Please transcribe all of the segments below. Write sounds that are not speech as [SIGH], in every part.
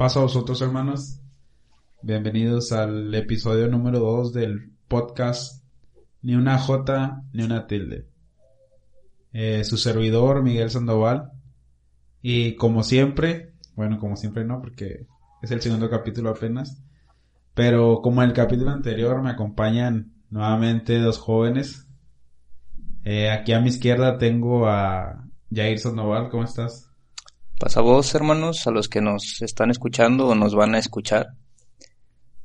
Paso a vosotros, hermanos. Bienvenidos al episodio número 2 del podcast Ni una J ni una tilde. Eh, su servidor, Miguel Sandoval. Y como siempre, bueno, como siempre no, porque es el segundo capítulo apenas. Pero como en el capítulo anterior me acompañan nuevamente dos jóvenes. Eh, aquí a mi izquierda tengo a Jair Sandoval, ¿cómo estás? Pasa voz, hermanos, a los que nos están escuchando o nos van a escuchar.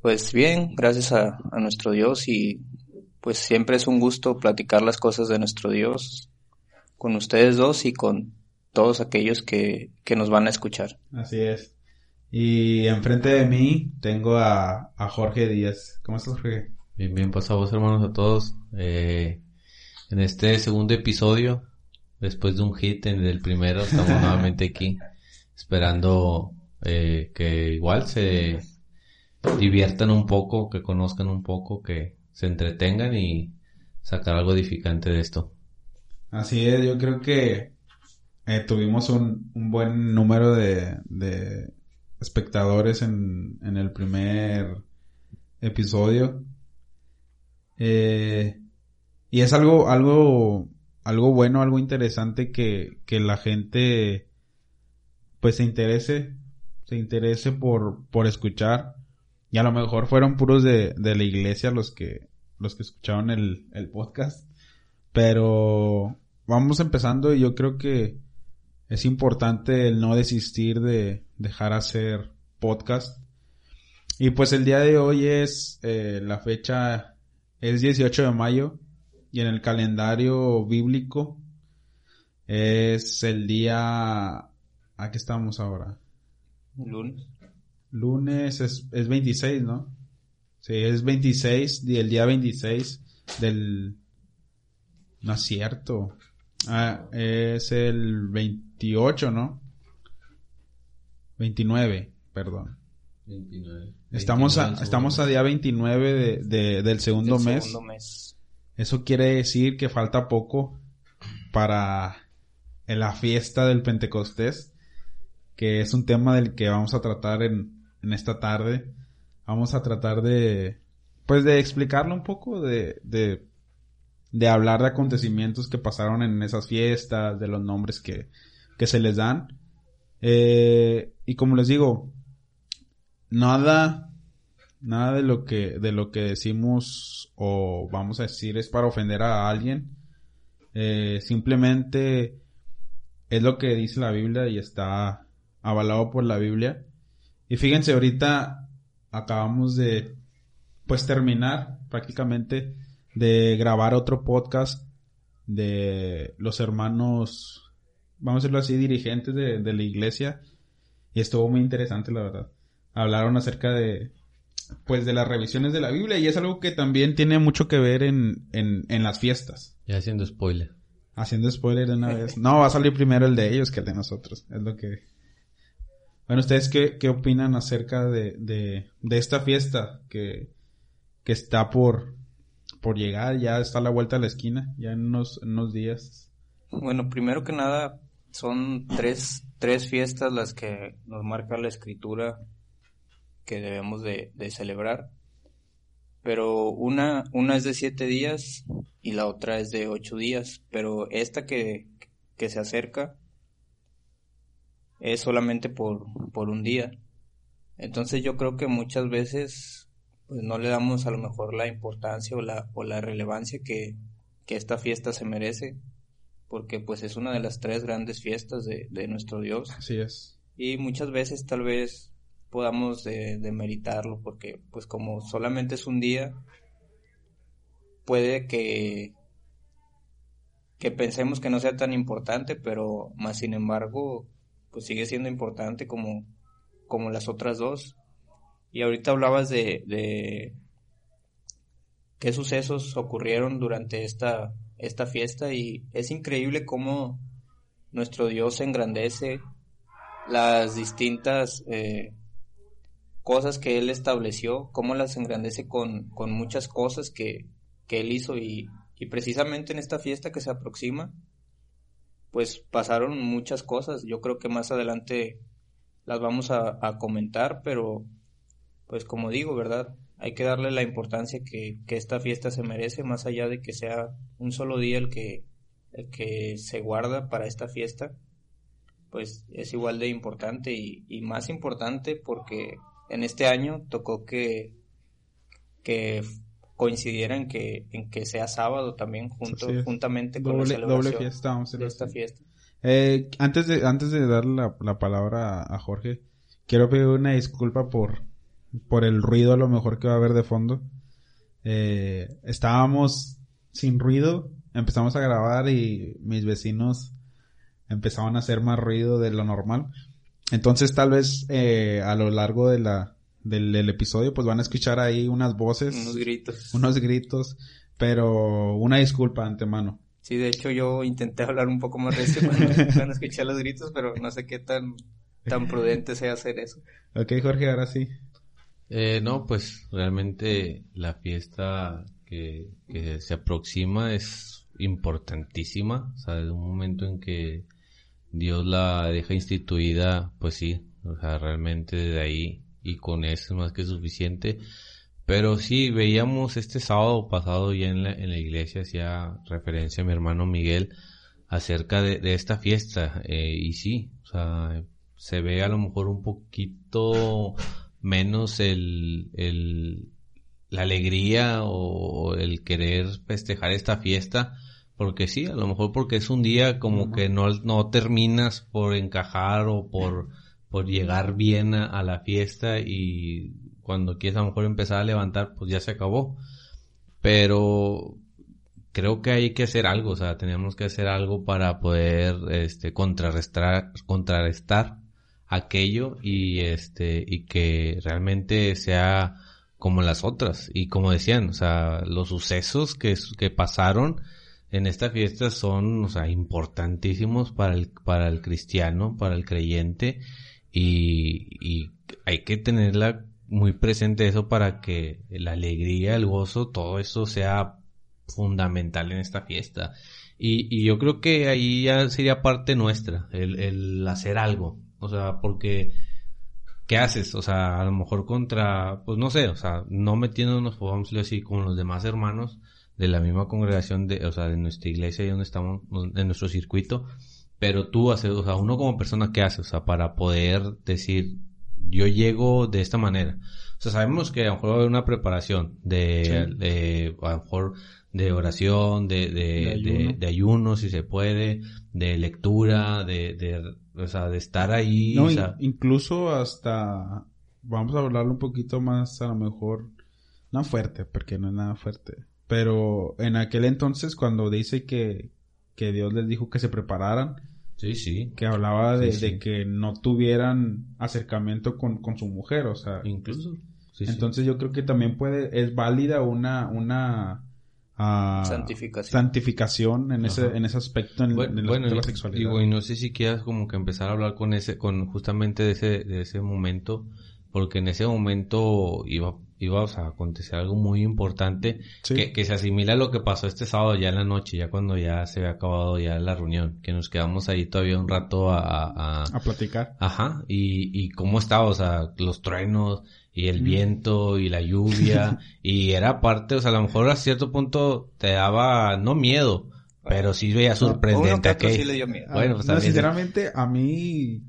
Pues bien, gracias a, nuestro Dios y pues siempre es un gusto platicar las cosas de nuestro Dios con ustedes dos y con todos aquellos que, nos van a escuchar. Así es. Y enfrente de mí tengo a, Jorge Díaz. ¿Cómo estás, Jorge? Bien, bien, pasa voz, hermanos, a todos. Eh, en este segundo episodio después de un hit en el primero, estamos [LAUGHS] nuevamente aquí esperando eh, que igual se diviertan un poco, que conozcan un poco, que se entretengan y sacar algo edificante de esto. Así es, yo creo que eh, tuvimos un, un, buen número de, de espectadores en, en, el primer episodio. Eh, y es algo, algo algo bueno, algo interesante que, que la gente pues se interese, se interese por, por escuchar. Y a lo mejor fueron puros de, de la iglesia los que, los que escucharon el, el podcast. Pero vamos empezando y yo creo que es importante el no desistir de dejar hacer podcast. Y pues el día de hoy es eh, la fecha, es 18 de mayo y en el calendario bíblico es el día... ¿A qué estamos ahora? Lunes. Lunes es, es 26, ¿no? Sí, es 26, y el día 26 del... No es cierto. Ah, es el 28, ¿no? 29, perdón. 29. Estamos a, estamos a día 29 de, de del segundo mes. Segundo mes. Eso quiere decir que falta poco para la fiesta del Pentecostés, que es un tema del que vamos a tratar en, en esta tarde. Vamos a tratar de, pues de explicarlo un poco, de, de, de hablar de acontecimientos que pasaron en esas fiestas, de los nombres que, que se les dan. Eh, y como les digo, nada Nada de lo que, de lo que decimos o vamos a decir es para ofender a alguien. Eh, simplemente es lo que dice la Biblia y está avalado por la Biblia. Y fíjense, ahorita acabamos de, pues terminar prácticamente de grabar otro podcast de los hermanos, vamos a decirlo así, dirigentes de, de la iglesia. Y estuvo muy interesante, la verdad. Hablaron acerca de, pues de las revisiones de la Biblia y es algo que también tiene mucho que ver en, en, en las fiestas. Ya haciendo spoiler. Haciendo spoiler de una vez. No, va a salir primero el de ellos que el de nosotros. Es lo que... Bueno, ¿ustedes qué, qué opinan acerca de, de, de esta fiesta que, que está por, por llegar? Ya está a la vuelta a la esquina, ya en unos, en unos días. Bueno, primero que nada, son tres, tres fiestas las que nos marca la escritura que debemos de, celebrar. Pero una, una es de siete días y la otra es de ocho días. Pero esta que, que se acerca es solamente por, por un día. Entonces yo creo que muchas veces pues no le damos a lo mejor la importancia o la, o la relevancia que, que esta fiesta se merece, porque pues es una de las tres grandes fiestas de, de nuestro Dios. Así es. Y muchas veces tal vez podamos demeritarlo, porque pues como solamente es un día, puede que que pensemos que no sea tan importante, pero más sin embargo, pues sigue siendo importante como, como las otras dos. Y ahorita hablabas de, de qué sucesos ocurrieron durante esta, esta fiesta y es increíble cómo nuestro Dios engrandece las distintas eh, cosas que él estableció, cómo las engrandece con, con muchas cosas que, que él hizo y, y, precisamente en esta fiesta que se aproxima, pues pasaron muchas cosas. Yo creo que más adelante las vamos a, comentar, pero pues como digo, ¿verdad? Hay que darle la importancia que, que, esta fiesta se merece, más allá de que sea un solo día el que, el que se guarda para esta fiesta, pues es igual de importante y, y más importante porque en este año tocó que, que coincidiera en que, en que sea sábado también junto, juntamente con la celebración fiesta, de esta fiesta. Eh, antes de, antes de darle la, la palabra a, Jorge, quiero pedir una disculpa por, por el ruido a lo mejor que va a haber de fondo. Eh, estábamos sin ruido, empezamos a grabar y mis vecinos empezaban a hacer más ruido de lo normal. Entonces tal vez eh, a lo largo de la, del, episodio pues van a escuchar ahí unas voces. Unos gritos. Unos gritos. Pero una disculpa de antemano. Sí, de hecho yo intenté hablar un poco más recio cuando, [LAUGHS] cuando escuché los gritos, pero no sé qué tan, tan prudente sea hacer eso. Ok, Jorge, ahora sí. Eh, no, pues realmente la fiesta que, que se aproxima es importantísima. O sea, desde un momento en que Dios la deja instituida, pues sí, o sea, realmente de ahí y con eso es más que suficiente. Pero sí, veíamos este sábado pasado ya en la, en la iglesia, hacía referencia a mi hermano Miguel acerca de, esta fiesta. Eh, y sí, o sea, se ve a lo mejor un poquito menos el, el, la alegría o el querer festejar esta fiesta porque sí, a lo mejor porque es un día como que no, no terminas por encajar o por, [LAUGHS] por llegar bien a, la fiesta y cuando quieres a lo mejor empezar a levantar, pues ya se acabó. Pero creo que hay que hacer algo, o sea, tenemos que hacer algo para poder este contrarrestar contrarrestar aquello y este y que realmente sea como las otras y como decían, o sea, los sucesos que, que pasaron en esta fiesta son, o sea, importantísimos para el, para el cristiano, para el creyente, y, y hay que tenerla muy presente eso para que la alegría, el gozo, todo eso sea fundamental en esta fiesta. Y, y yo creo que ahí ya sería parte nuestra, el, el hacer algo. O sea, porque, ¿qué haces? O sea, a lo mejor contra, pues no sé, o sea, no metiéndonos, decir así, con los demás hermanos, de la misma congregación de, o sea, de nuestra iglesia y donde estamos, en nuestro circuito, pero tú haces, o sea, uno como persona, ¿qué hace? O sea, para poder decir, yo llego de esta manera. O sea, sabemos que a lo mejor va a haber una preparación de, de a lo mejor de oración, de, de, de, ayuno. si se puede, de lectura, de, de, o sea, de estar ahí. No, o sea, incluso hasta, vamos a hablarlo un poquito más, a lo mejor, no fuerte, porque no es nada fuerte, pero en aquel entonces, cuando dice que, que Dios les dijo que se prepararan, sí, sí. que hablaba de, que no tuvieran acercamiento con, con, su mujer, o sea. Incluso. entonces yo creo que también puede, es válida una, una uh, santificación. santificación en ese, en ese aspecto en, bueno, de la sexualidad. y no sé si quieras como que empezar a hablar con ese, con justamente de ese, de ese momento, porque en ese momento iba iba a acontecer algo muy importante que, que, se asimila a lo que pasó este sábado ya en la noche, ya cuando ya se había acabado ya la reunión, que nos quedamos ahí todavía un rato a... A, a platicar. Ajá, y, y cómo estaba, o sea, los truenos y el viento y la lluvia [LAUGHS] y era parte, o sea, a lo mejor a cierto punto te daba, no miedo, pero sí veía sorprendente. Sí Bueno, pues sinceramente a mí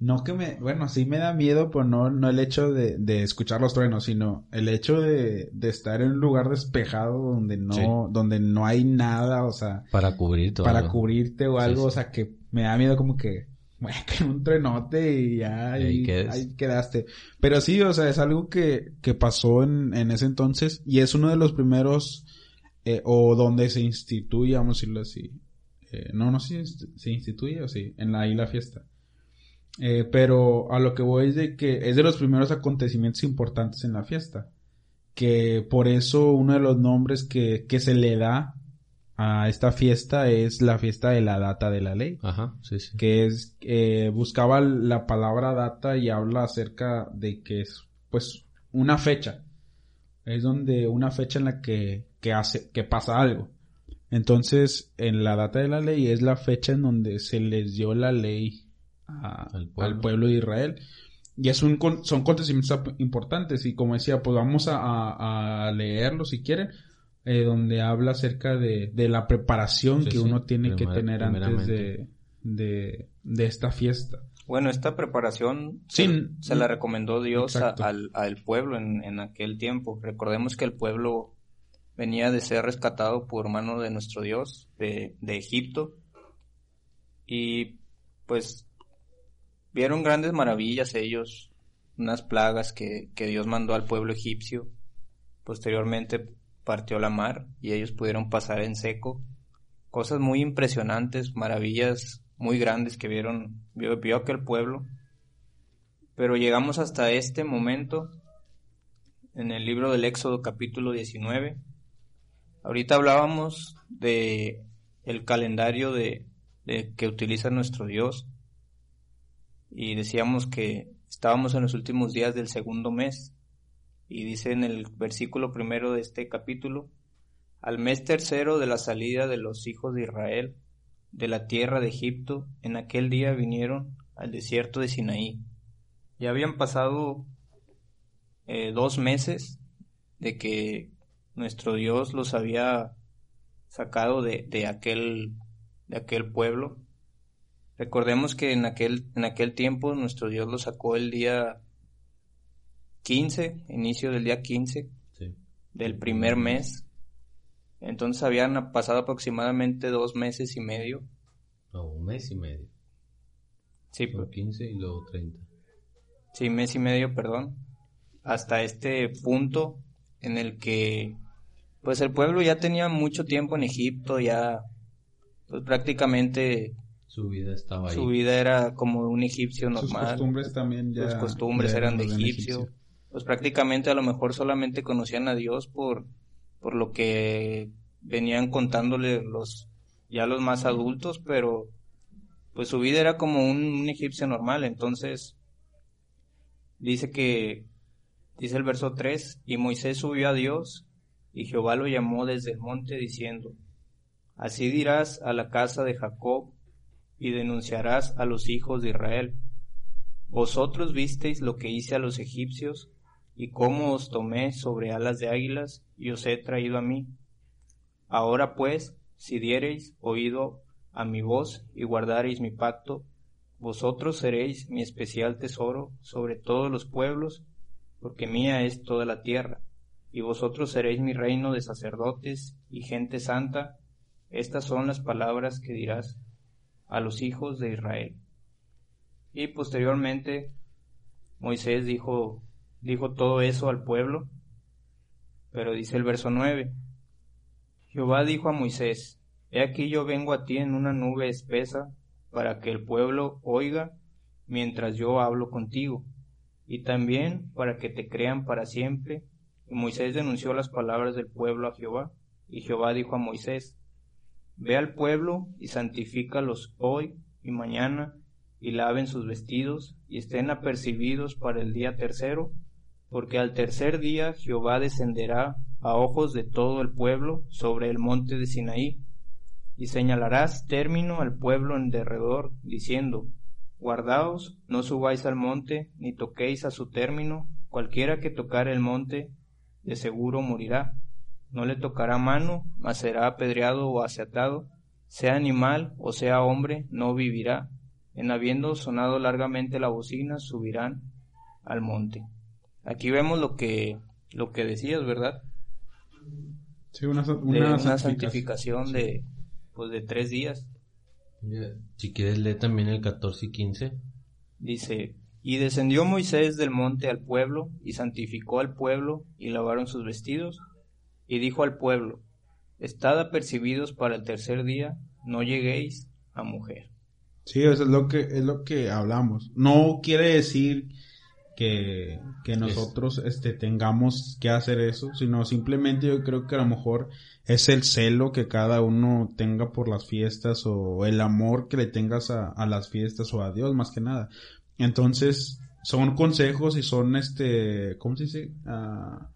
no que me, bueno, sí me da miedo, pero no, no el hecho de, de escuchar los truenos, sino el hecho de, de estar en un lugar despejado donde no, donde no hay nada, o sea. Para cubrirte Para cubrirte o algo, o sea, que me da miedo como que, [LAUGHS] bueno, que un trenote y ya ahí, ahí, quedaste. Pero sí, o sea, es algo que, que pasó en, en ese entonces y es uno de los primeros, eh, o donde se instituye, vamos a decirlo así. Eh, no, no sé si se instituye o sí, en la, ahí la fiesta. Eh, pero a lo que voy es de que es de los primeros acontecimientos importantes en la fiesta. Que por eso uno de los nombres que, que se le da a esta fiesta es la fiesta de la data de la ley. Ajá, sí, sí. Que es, eh, buscaba la palabra data y habla acerca de que es, pues, una fecha. Es donde una fecha en la que, que hace, que pasa algo. Entonces, en la data de la ley es la fecha en donde se les dio la ley al, pueblo. de Israel. y es un, son acontecimientos importantes y como decía, pues vamos a, a, leerlo si quieren, eh, donde habla acerca de, de la preparación que uno tiene que tener antes de, de, de, esta fiesta. Bueno, esta preparación se, la recomendó Dios al, al, pueblo en, en aquel tiempo. Recordemos que el pueblo venía de ser rescatado por mano de nuestro Dios de, de Egipto y pues vieron grandes maravillas ellos, unas plagas que, que Dios mandó al pueblo egipcio. Posteriormente partió la mar y ellos pudieron pasar en seco. Cosas muy impresionantes, maravillas muy grandes que vieron, vio, aquel pueblo. Pero llegamos hasta este momento en el libro del Éxodo capítulo 19. Ahorita hablábamos de el calendario de, de que utiliza nuestro Dios y decíamos que estábamos en los últimos días del segundo mes y dice en el versículo primero de este capítulo, al mes tercero de la salida de los hijos de Israel de la tierra de Egipto, en aquel día vinieron al desierto de Sinaí. Ya habían pasado eh, dos meses de que nuestro Dios los había sacado de, de, aquel, de aquel pueblo Recordemos que en aquel, en aquel tiempo nuestro Dios lo sacó el día 15, inicio del día 15 del primer mes. Entonces habían pasado aproximadamente dos meses y medio. No, un mes y medio. Sí. Por 15 y luego 30. Sí, mes y medio, perdón. Hasta este punto en el que pues el pueblo ya tenía mucho tiempo en Egipto, ya pues prácticamente su vida estaba ahí. Su vida era como un egipcio normal. Sus costumbres también ya. Sus costumbres eran de egipcio. Pues prácticamente a lo mejor solamente conocían a Dios por, por lo que venían contándole los, ya los más adultos, pero pues su vida era como un, un egipcio normal. Entonces, dice que, dice el verso 3, y Moisés subió a Dios, y Jehová lo llamó desde el monte diciendo, Así dirás a la casa de Jacob y denunciarás a los hijos de Israel. Vosotros visteis lo que hice a los egipcios, y cómo os tomé sobre alas de águilas, y os he traído a mí. Ahora pues, si diereis oído a mi voz y guardareis mi pacto, vosotros seréis mi especial tesoro sobre todos los pueblos, porque mía es toda la tierra, y vosotros seréis mi reino de sacerdotes y gente santa. Estas son las palabras que dirás a los hijos de Israel. Y posteriormente Moisés dijo, todo eso al pueblo, pero dice el verso 9, Jehová dijo a Moisés, He aquí yo vengo a ti en una nube espesa, para que el pueblo oiga mientras yo hablo contigo, y también para que te crean para siempre. Y Moisés denunció las palabras del pueblo a Jehová, y Jehová dijo a Moisés, Ve al pueblo y santifícalos hoy y mañana, y laven sus vestidos, y estén apercibidos para el día tercero, porque al tercer día Jehová descenderá a ojos de todo el pueblo sobre el monte de Sinaí, y señalarás término al pueblo en derredor, diciendo, Guardaos, no subáis al monte, ni toquéis a su término, cualquiera que tocare el monte, de seguro morirá no le tocará mano, mas será apedreado o aseatado, sea animal o sea hombre, no vivirá. En habiendo sonado largamente la bocina, subirán al monte. Aquí vemos lo que, lo que decías, ¿verdad? Sí, una, una, santificación, de, pues, de tres días. Si quieres leer también el 14 y 15. Dice, y descendió Moisés del monte al pueblo, y santificó al pueblo, y lavaron sus vestidos, y dijo al pueblo, Estad apercibidos para el tercer día, no lleguéis a mujer. Sí, eso es lo que, es lo que hablamos. No quiere decir que, que nosotros este, tengamos que hacer eso, sino simplemente yo creo que a lo mejor es el celo que cada uno tenga por las fiestas o el amor que le tengas a, a las fiestas o a Dios más que nada. Entonces, son consejos y son este, ¿cómo se dice? Ah,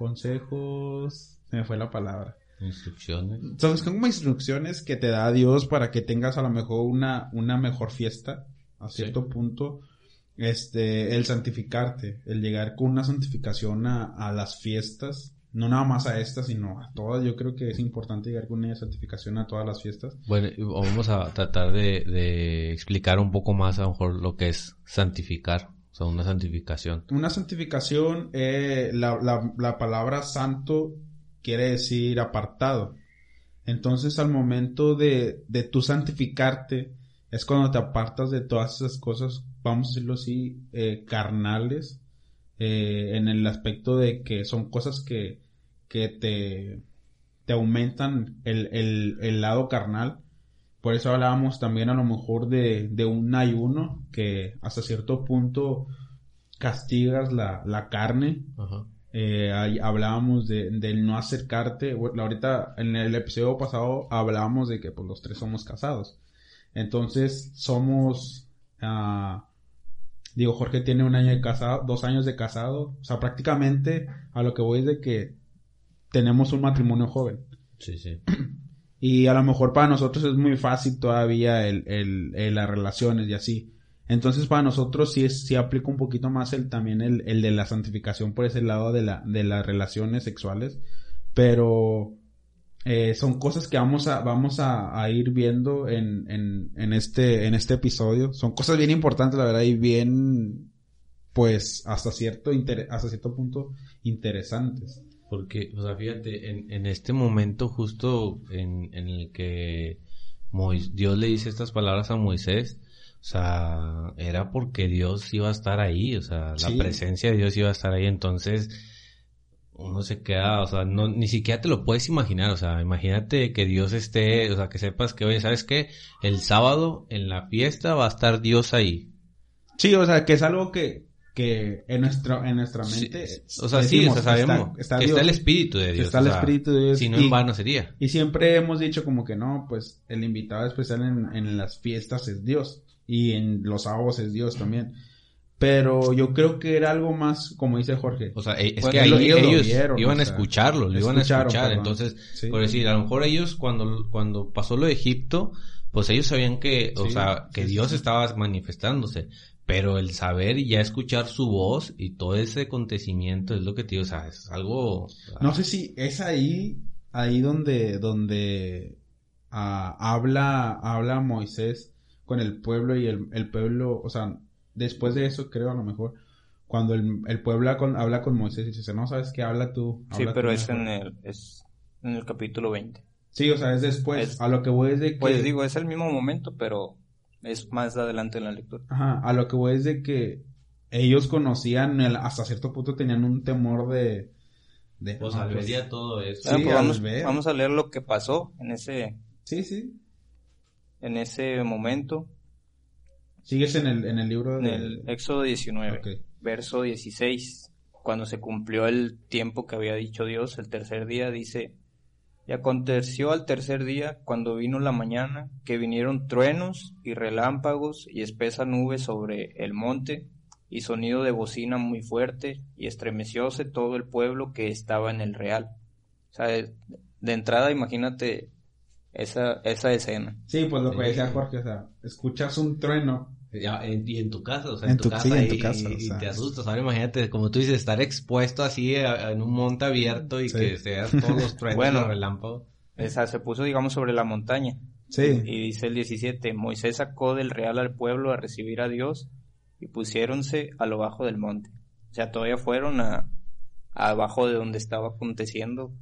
consejos, se me fue la palabra. Instrucciones. Son como instrucciones que te da Dios para que tengas a lo mejor una, una mejor fiesta a cierto punto. este, el santificarte, el llegar con una santificación a, a las fiestas, no nada más a estas, sino a todas. Yo creo que es importante llegar con una santificación a todas las fiestas. Bueno, vamos a tratar de, de explicar un poco más a lo mejor lo que es santificar. Una santificación. Una santificación, eh, la, la, la palabra santo quiere decir apartado. Entonces, al momento de, de tú santificarte, es cuando te apartas de todas esas cosas, vamos a decirlo así, eh, carnales, eh, en el aspecto de que son cosas que, que te, te aumentan el, el, el lado carnal. Por eso hablábamos también a lo mejor de, de un ayuno que hasta cierto punto castigas la, la carne. Eh, hablábamos de, del no acercarte. ahorita en el episodio pasado hablábamos de que pues los tres somos casados. Entonces somos, ah, digo, Jorge tiene un año de casado, dos años de casado. O sea, prácticamente a lo que voy es de que tenemos un matrimonio joven. Sí, sí. [CLEARS THROAT] Y a lo mejor para nosotros es muy fácil todavía el, el, las relaciones y así. Entonces para nosotros sí, es, sí aplica un poquito más el también el, el de la santificación por ese lado de, la, de las relaciones sexuales. Pero eh, son cosas que vamos a, vamos a, ir viendo en, en, en, este, en este episodio. Son cosas bien importantes, la verdad, y bien, pues, hasta cierto, hasta cierto punto interesantes. Porque, o sea, fíjate, en, en este momento justo en, en el que Dios le dice estas palabras a Moisés, o sea, era porque Dios iba a estar ahí, o sea, la presencia de Dios iba a estar ahí, entonces uno se queda, o sea, no, ni siquiera te lo puedes imaginar, o sea, imagínate que Dios esté, o sea, que sepas que, oye, ¿sabes qué? El sábado en la fiesta va a estar Dios ahí. Sí, o sea, que es algo que, que en nuestra, en nuestra mente. o sea, sí, o sea, sabemos está, que está el Espíritu de Dios. Está el Espíritu de Dios. Si no, en vano sería. Y siempre hemos dicho como que no, pues el invitado especial en, en las fiestas es Dios y en los sábados es Dios también. Pero yo creo que era algo más, como dice Jorge. O sea, es que ahí ellos, iban a escucharlo, lo iban a escuchar. Entonces, por decir, a lo mejor ellos cuando, cuando pasó lo de Egipto, pues ellos sabían que, o sea, que Dios estaba manifestándose. Pero el saber y ya escuchar su voz y todo ese acontecimiento es lo que te digo, o sea, es algo... No sé si es ahí, ahí donde, donde ah, habla, habla Moisés con el pueblo y el, el, pueblo, o sea, después de eso creo a lo mejor, cuando el, el pueblo habla con, habla con Moisés y dice, no, ¿sabes qué? Habla tú. sí, pero es en, el, es en el capítulo 20. Sí, o sea, es después. a lo que voy es de que... Pues digo, es el mismo momento, pero es más adelante en la lectura. Ajá, a lo que voy es de que ellos conocían, el, hasta cierto punto tenían un temor de... de pues al pues, todo eso. Sí, pues vamos, vamos a leer lo que pasó en ese... Sí, sí en ese momento. ¿Sigues en el, en el libro? En el Éxodo 19, verso 16. Cuando se cumplió el tiempo que había dicho Dios, el tercer día, dice, y aconteció al tercer día, cuando vino la mañana, que vinieron truenos y relámpagos y espesa nube sobre el monte, y sonido de bocina muy fuerte, y estremecióse todo el pueblo que estaba en el real. O sea, de entrada, imagínate esa, esa escena. Sí, pues lo que decía Jorge, o sea, escuchas un trueno. Y en tu casa, o sea, en, tu, casa, y, te asustas. Ahora imagínate, como tú dices, estar expuesto así en un monte abierto y que seas todos los [LAUGHS] truenos bueno, relámpagos. Esa se puso, digamos, sobre la montaña. Sí. Y dice el 17, Moisés sacó del real al pueblo a recibir a Dios y pusiéronse a lo bajo del monte. O sea, todavía fueron a, abajo de donde estaba aconteciendo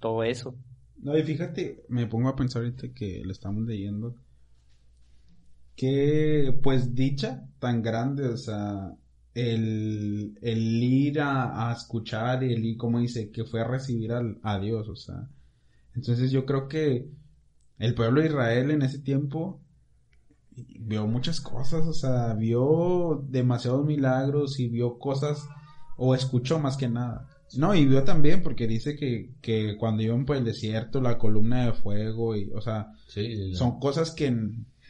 todo eso. No, y fíjate, me pongo a pensar ahorita que lo estamos leyendo. Que, pues, dicha tan grande, o sea, el, el ir a, escuchar y el ir, como dice, que fue a recibir al, a Dios, o sea. Entonces yo creo que el pueblo de Israel en ese tiempo vio muchas cosas, o sea, vio demasiados milagros y vio cosas, o escuchó más que nada. No, y vio también porque dice que, que cuando iban por el desierto, la columna de fuego y, o sea, son cosas que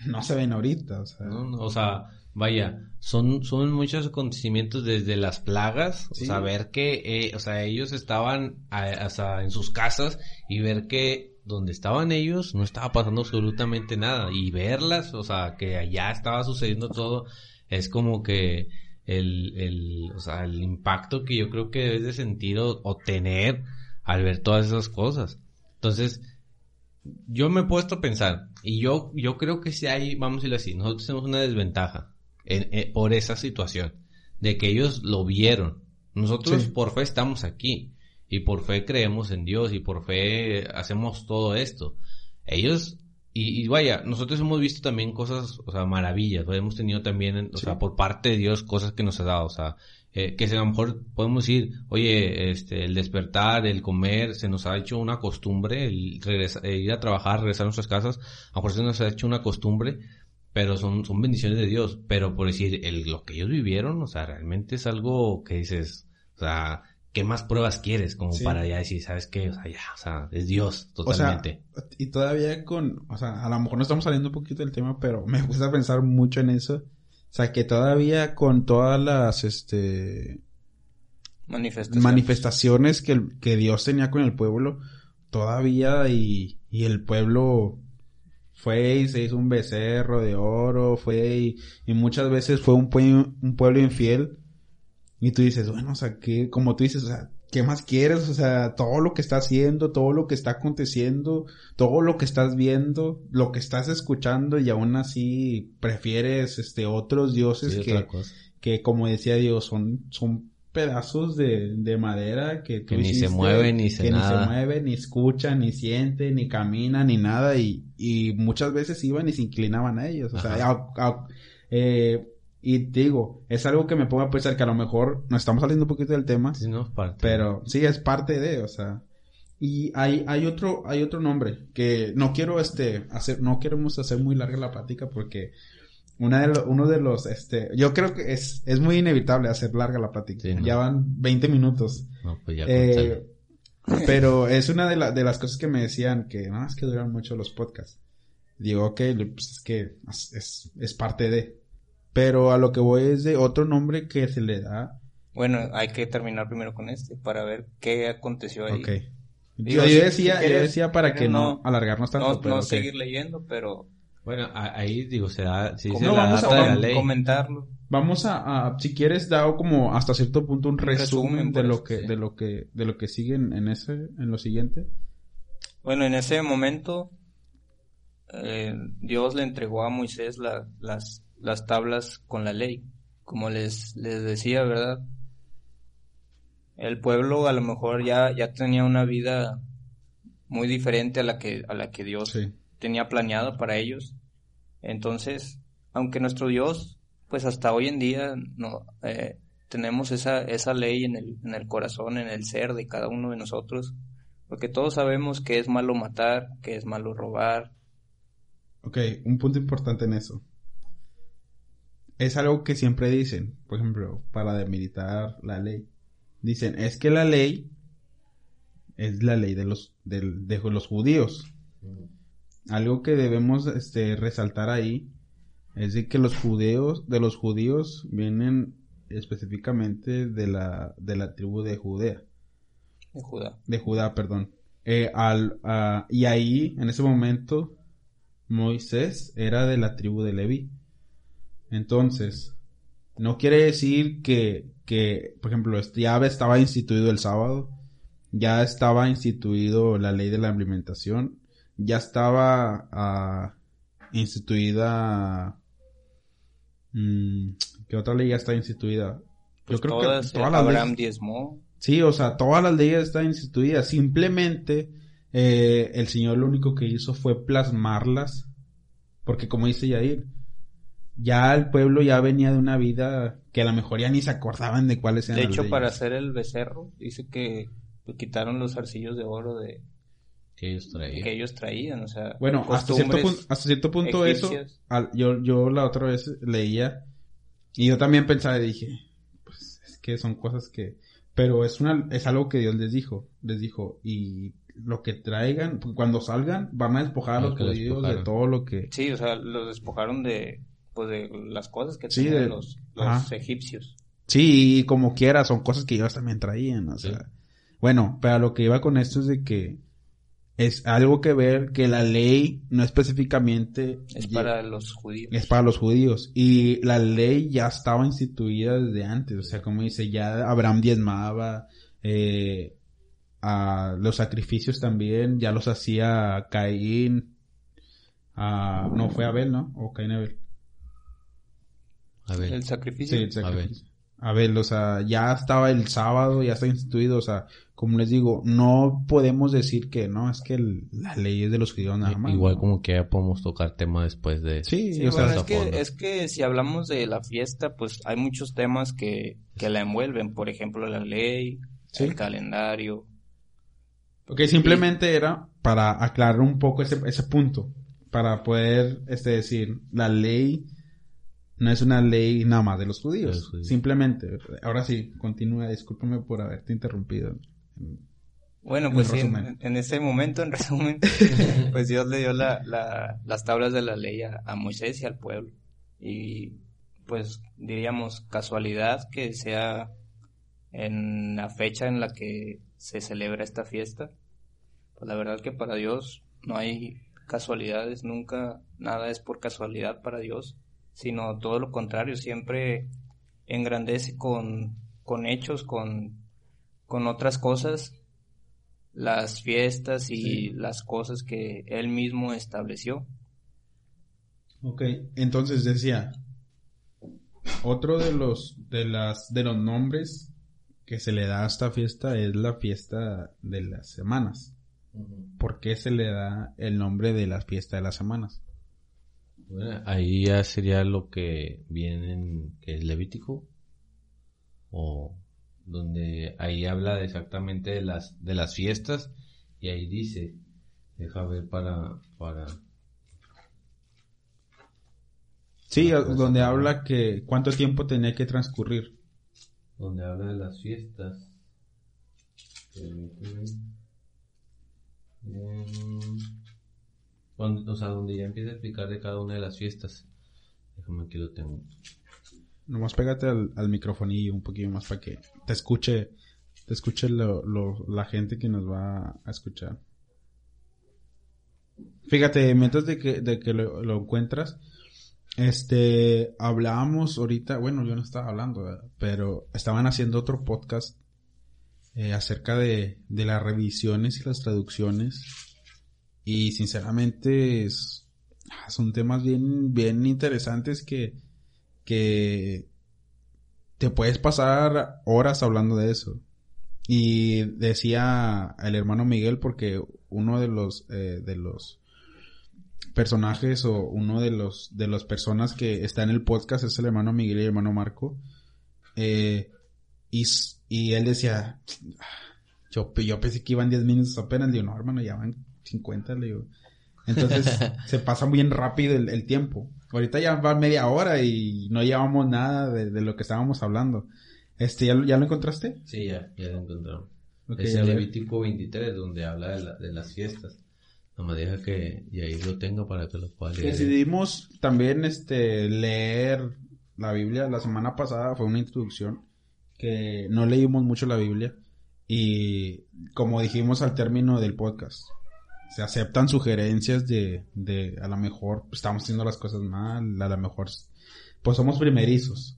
no se ven ahorita, o sea. o sea, vaya, son, son muchos acontecimientos desde las plagas, o sea, ver que, eh, o sea, ellos estaban en sus casas y ver que donde estaban ellos no estaba pasando absolutamente nada y verlas, o sea, que allá estaba sucediendo todo, es como que el, el, o sea, el impacto que yo creo que debes de sentir o, tener al ver todas esas cosas. Entonces, yo me he puesto a pensar, y yo, yo creo que si hay, vamos a decirlo así, nosotros tenemos una desventaja en, por esa situación, de que ellos lo vieron. Nosotros por fe estamos aquí, y por fe creemos en Dios, y por fe hacemos todo esto. Ellos y, vaya, nosotros hemos visto también cosas, o sea, maravillas, hemos tenido también, o sea, por parte de Dios cosas que nos ha dado, o sea, eh, que a lo mejor podemos decir, oye, este, el despertar, el comer, se nos ha hecho una costumbre, el eh, ir a trabajar, regresar a nuestras casas, a lo mejor se nos ha hecho una costumbre, pero son, son bendiciones de Dios, pero por decir, el, lo que ellos vivieron, o sea, realmente es algo que dices, o sea, ¿qué más pruebas quieres? Como para ya decir, ¿sabes qué? O sea, ya, o sea, es Dios totalmente. y todavía con, o sea, a lo mejor no estamos saliendo un poquito del tema, pero me gusta pensar mucho en eso. O sea, que todavía con todas las, este... Manifestaciones. Manifestaciones que, que Dios tenía con el pueblo, todavía y, y el pueblo fue y se hizo un becerro de oro, fue y, y muchas veces fue un, un pueblo infiel y tú dices, bueno, o sea, que, como tú dices, o sea, ¿qué más quieres? O sea, todo lo que está haciendo, todo lo que está aconteciendo, todo lo que estás viendo, lo que estás escuchando y aún así prefieres, este, otros dioses que, que como decía Dios, son, son pedazos de, de madera que, que ni se mueven ni se que ni se mueven ni escuchan ni sienten ni caminan ni nada y, y muchas veces iban y se inclinaban a ellos. O sea eh, y digo, es algo que me pongo a pensar que a lo mejor nos estamos saliendo un poquito del tema. Sí, no, parte. Pero sí, es parte de, o sea. Y hay, hay otro, hay otro nombre que no quiero este hacer, no queremos hacer muy larga la plática porque una de uno de los, este, yo creo que es, es muy inevitable hacer larga la plática. Ya van 20 minutos. No, pues ya. Eh, pero es una de, de las cosas que me decían que no, es que duran mucho los podcasts. Digo, ok, pues es que es, es parte de. Pero a lo que voy es de otro nombre que se le da. Bueno, hay que terminar primero con este para ver qué aconteció ahí. Ok. yo, decía, yo decía para que no, alargarnos tanto. No, no seguir leyendo, pero... Bueno, ahí digo, se da, si no, vamos a, comentarlo. Vamos a, si quieres, dar como hasta cierto punto un, resumen, de lo que, de lo que, de lo que sigue en, ese, en lo siguiente. Bueno, en ese momento, eh, Dios le entregó a Moisés las las tablas con la ley, como les, les decía, ¿verdad? El pueblo a lo mejor ya, ya tenía una vida muy diferente a la que, a la que Dios tenía planeado para ellos. Entonces, aunque nuestro Dios, pues hasta hoy en día no, eh, tenemos esa, esa ley en el, en el corazón, en el ser de cada uno de nosotros, porque todos sabemos que es malo matar, que es malo robar. Ok, un punto importante en eso es algo que siempre dicen, por ejemplo, para demilitar la ley. Dicen, es que la ley es la ley de los, de, los judíos. Algo que debemos este, resaltar ahí es de que los judíos, de los judíos vienen específicamente de la, de la tribu de Judea. De Judá. De Judá, perdón. Eh, al, y ahí, en ese momento, Moisés era de la tribu de Leví. Entonces, no quiere decir que, que, por ejemplo, ya estaba instituido el sábado, ya estaba instituido la ley de la implementación, ya estaba uh, instituida... Mm, ¿Qué otra ley ya está instituida? Yo pues creo que todas Abraham diezmó. Sí, o sea, todas las leyes están instituidas. Simplemente eh, el Señor lo único que hizo fue plasmarlas. Porque como dice Yair, ya el pueblo ya venía de una vida que a lo mejor ya ni se acordaban de cuáles eran. De hecho, para hacer el becerro, dice que quitaron los arcillos de oro de que ellos traían. Que ellos traían, o sea. Bueno, hasta cierto, punto, hasta cierto punto eso, yo, yo la otra vez leía y yo también pensaba y dije, pues es que son cosas que, pero es una, es algo que Dios les dijo, les dijo y lo que traigan, cuando salgan van a despojar a los judíos de todo lo que. Sí, o sea, los despojaron de pues de las cosas que tenían los, egipcios. Sí, como quiera, son cosas que ellos también traían, o sea. Bueno, pero lo que iba con esto es de que es algo que ver que la ley no específicamente es para los judíos. Es para los judíos. Y la ley ya estaba instituida desde antes. O sea, como dice, ya Abraham diezmaba, eh, a los sacrificios también, ya los hacía Caín. no, fue Abel, ¿no? O Caín Abel. Abel. El sacrificio. Sí, el sacrificio. Abel. o sea, ya estaba el sábado, ya está instituido, o sea, como les digo, no podemos decir que no, es que la ley es de los judíos nada más. Igual como que ya podemos tocar tema después de... Sí, o sea, es, que, es que si hablamos de la fiesta, pues hay muchos temas que, que la envuelven, por ejemplo, la ley, el calendario. Ok, simplemente era para aclarar un poco ese, ese punto, para poder este, decir, la ley no es una ley nada más de los judíos, simplemente. Ahora sí, continúa, discúlpame por haberte interrumpido. Bueno, pues en, ese momento, en resumen, [LAUGHS] pues Dios le dio la, las tablas de la ley a, Moisés y al pueblo. Y pues diríamos casualidad que sea en la fecha en la que se celebra esta fiesta. Pues la verdad que para Dios no hay casualidades, nunca nada es por casualidad para Dios, sino todo lo contrario, siempre engrandece con, con hechos, con con otras cosas, las fiestas y las cosas que él mismo estableció. Ok, entonces decía, otro de los, de las, de los nombres que se le da a esta fiesta es la fiesta de las semanas. ¿Por qué se le da el nombre de la fiesta de las semanas? Bueno, ahí ya sería lo que viene en que es Levítico o donde ahí habla exactamente de las, de las fiestas y ahí dice, deja ver para, para Sí, donde habla que cuánto tiempo tenía que transcurrir. Donde habla de las fiestas. O sea, donde ya empieza a explicar de cada una de las fiestas. Déjame aquí lo tengo. Nomás pégate al, al microfonillo un poquito más para que te escuche, te escuche lo, la gente que nos va a escuchar. Fíjate, mientras de que, de que lo, encuentras, este, hablábamos ahorita, bueno, yo no estaba hablando, pero estaban haciendo otro podcast eh, acerca de, de las revisiones y las traducciones. Y sinceramente es, son temas bien, bien interesantes que, que te puedes pasar horas hablando de eso. Y decía el hermano Miguel porque uno de los eh, de los personajes o uno de los de las personas que está en el podcast es el hermano Miguel y el hermano Marco. Eh, y, y él decía, yo, yo pensé que iban 10 minutos apenas, digo, no hermano, ya van 50, le digo. Entonces [LAUGHS] se pasa bien rápido el tiempo. Ahorita ya va media hora y no llevamos nada de, lo que estábamos hablando. Este, ¿ya, ¿Ya, lo encontraste? Sí, ya, ya lo encontramos. es el Levítico 23 donde habla de, las fiestas. No me deja que y ahí lo tengo para que lo pueda leer. Decidimos también este leer la Biblia. La semana pasada fue una introducción que no leímos mucho la Biblia y como dijimos al término del podcast, se aceptan sugerencias de, de a lo mejor estamos haciendo las cosas mal, a lo mejor pues somos primerizos.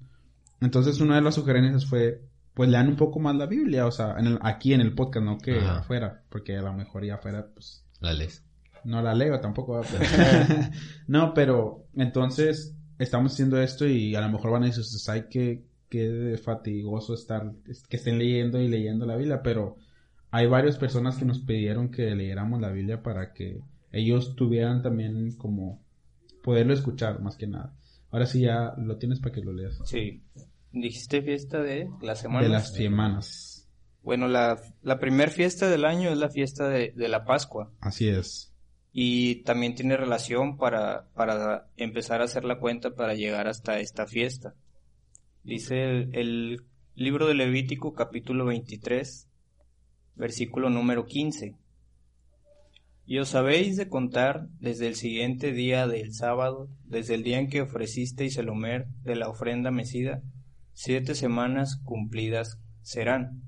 Entonces una de las sugerencias fue pues lean un poco más la Biblia, o sea, en aquí en el podcast, no que afuera, porque a lo mejor ya afuera pues la lees. No la leo tampoco. [LAUGHS] [LAUGHS] no, pero entonces estamos haciendo esto y a lo mejor van a decir, hay que que fatigoso estar que estén leyendo y leyendo la Biblia, pero hay varias personas que nos pidieron que leyéramos la Biblia para que ellos tuvieran también como poderlo escuchar más que nada. Ahora sí ya lo tienes para que lo leas. Sí. Dijiste fiesta de las semanas. De las semanas. Bueno, la, la primera fiesta del año es la fiesta de, la Pascua. Así es. Y también tiene relación para, para empezar a hacer la cuenta para llegar hasta esta fiesta. Dice el, el libro de Levítico capítulo 23, versículo número 15. Y os habéis de contar desde el siguiente día del sábado, desde el día en que ofrecisteis el homer de la ofrenda mecida, siete semanas cumplidas serán.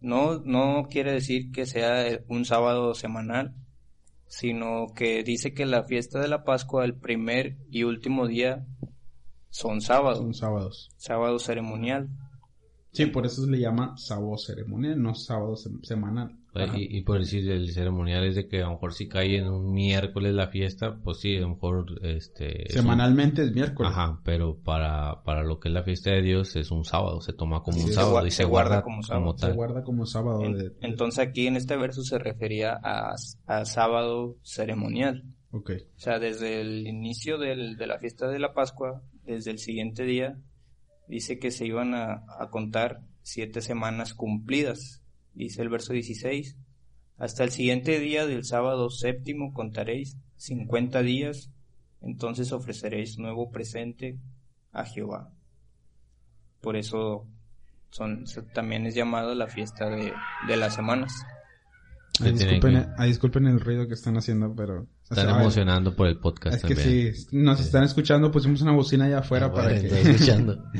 No, no quiere decir que sea un sábado semanal, sino que dice que la fiesta de la Pascua, el primer y último día, son sábados. Son sábados. Sábado ceremonial. Sí, por eso se le llama sábado ceremonial, no sábado semanal. Y, por decir el ceremonial es de que a lo mejor si cae en un miércoles la fiesta, pues sí, a lo mejor este... Semanalmente es, miércoles. Ajá, pero para, para lo que es la fiesta de Dios es un sábado, se toma como un sábado y se, guarda, como, sábado. Se guarda como sábado. Entonces aquí en este verso se refería a, a sábado ceremonial. Ok. O sea, desde el inicio del, de la fiesta de la Pascua, desde el siguiente día, dice que se iban a, a contar siete semanas cumplidas dice el verso 16, hasta el siguiente día del sábado séptimo contaréis cincuenta días, entonces ofreceréis nuevo presente a Jehová. Por eso son, también es llamado la fiesta de, las semanas. disculpen, el ruido que están haciendo, pero... Están emocionando por el podcast. Es que si nos están escuchando, pusimos una bocina allá afuera ah, para que... escuchando. [LAUGHS]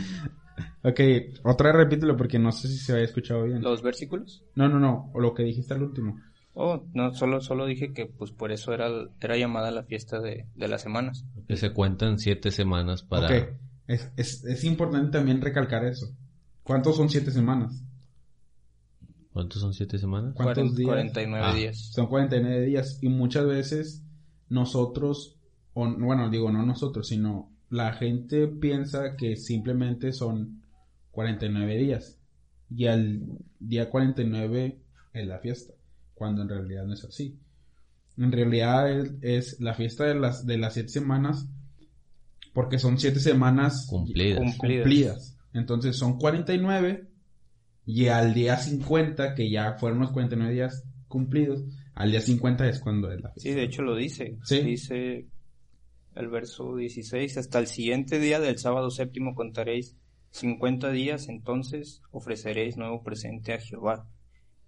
Ok, otra vez repítelo porque no sé si se había escuchado bien. ¿Los versículos? No, no, no, o lo que dijiste al último. Oh, no, solo, solo dije que pues por eso era, era llamada la fiesta de, las semanas. Que se cuentan siete semanas para... Ok, es, es, es importante también recalcar eso. ¿Cuántos son siete semanas? ¿Cuántos son siete semanas? ¿Cuántos días? 49 ah. días. Son 49 días y muchas veces nosotros, o, bueno, digo no nosotros, sino la gente piensa que simplemente son 49 días. Y al día 49 es la fiesta, cuando en realidad no es así. En realidad es, la fiesta de las, de las siete semanas, porque son siete semanas cumplidas. cumplidas. Entonces son 49 y al día 50, que ya fueron los 49 días cumplidos, al día 50 es cuando es la fiesta. Sí, de hecho lo dice. Dice el verso 16, hasta el siguiente día del sábado séptimo contaréis cincuenta días entonces ofreceréis nuevo presente a Jehová.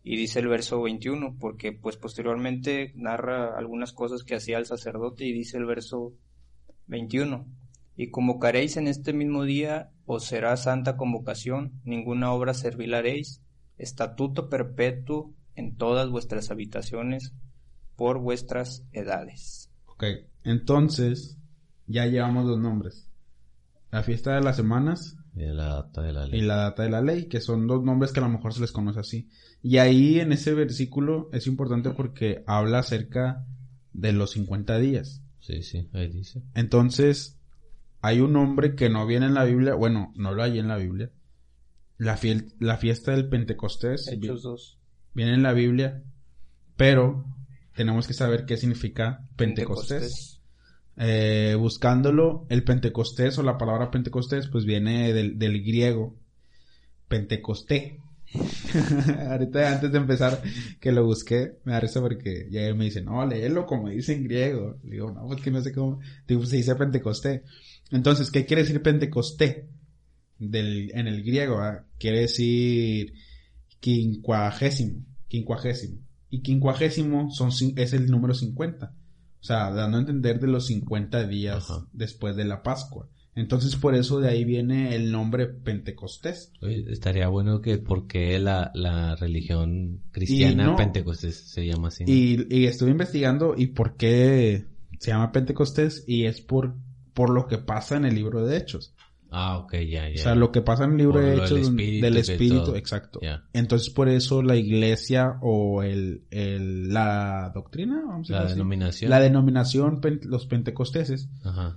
Y dice el verso 21, porque pues posteriormente narra algunas cosas que hacía el sacerdote y dice el verso 21, y convocaréis en este mismo día os será santa convocación, ninguna obra servil haréis, estatuto perpetuo en todas vuestras habitaciones por vuestras edades. Ok, entonces ya llevamos los nombres. La fiesta de las semanas y la data de la ley. Y la data de la ley, que son dos nombres que a lo mejor se les conoce así. Y ahí en ese versículo es importante porque habla acerca de los 50 días. Sí, sí, ahí dice. Entonces, hay un nombre que no viene en la Biblia, bueno, no lo hay en la Biblia. La, la fiesta del Pentecostés. Hechos 2. Viene en la Biblia, pero tenemos que saber qué significa Pentecostés. Eh, buscándolo, el Pentecostés o la palabra Pentecostés pues viene del, griego Pentecosté. [LAUGHS] Ahorita antes de empezar que lo busqué, me da risa porque ya me dicen, no, léelo como dice en griego. Digo, no, pues que no sé cómo, digo, se dice Pentecosté. Entonces, ¿qué quiere decir Pentecosté? Del, en el griego, ah? quiere decir quincuagésimo, quincuagésimo. Y quincuagésimo son, es el número 50. O sea, dando a entender de los 50 días después de la Pascua. Entonces por eso de ahí viene el nombre Pentecostés. estaría bueno que porque la, la religión cristiana Pentecostés se llama así. Y, y estuve investigando y por qué se llama Pentecostés y es por, por lo que pasa en el libro de Hechos. Ah, ok, ya, ya. O sea, lo que pasa en el libro de Hechos del Espíritu, exacto. Entonces, por eso la iglesia o el, el la doctrina, vamos a la denominación. La denominación, los pentecosteses,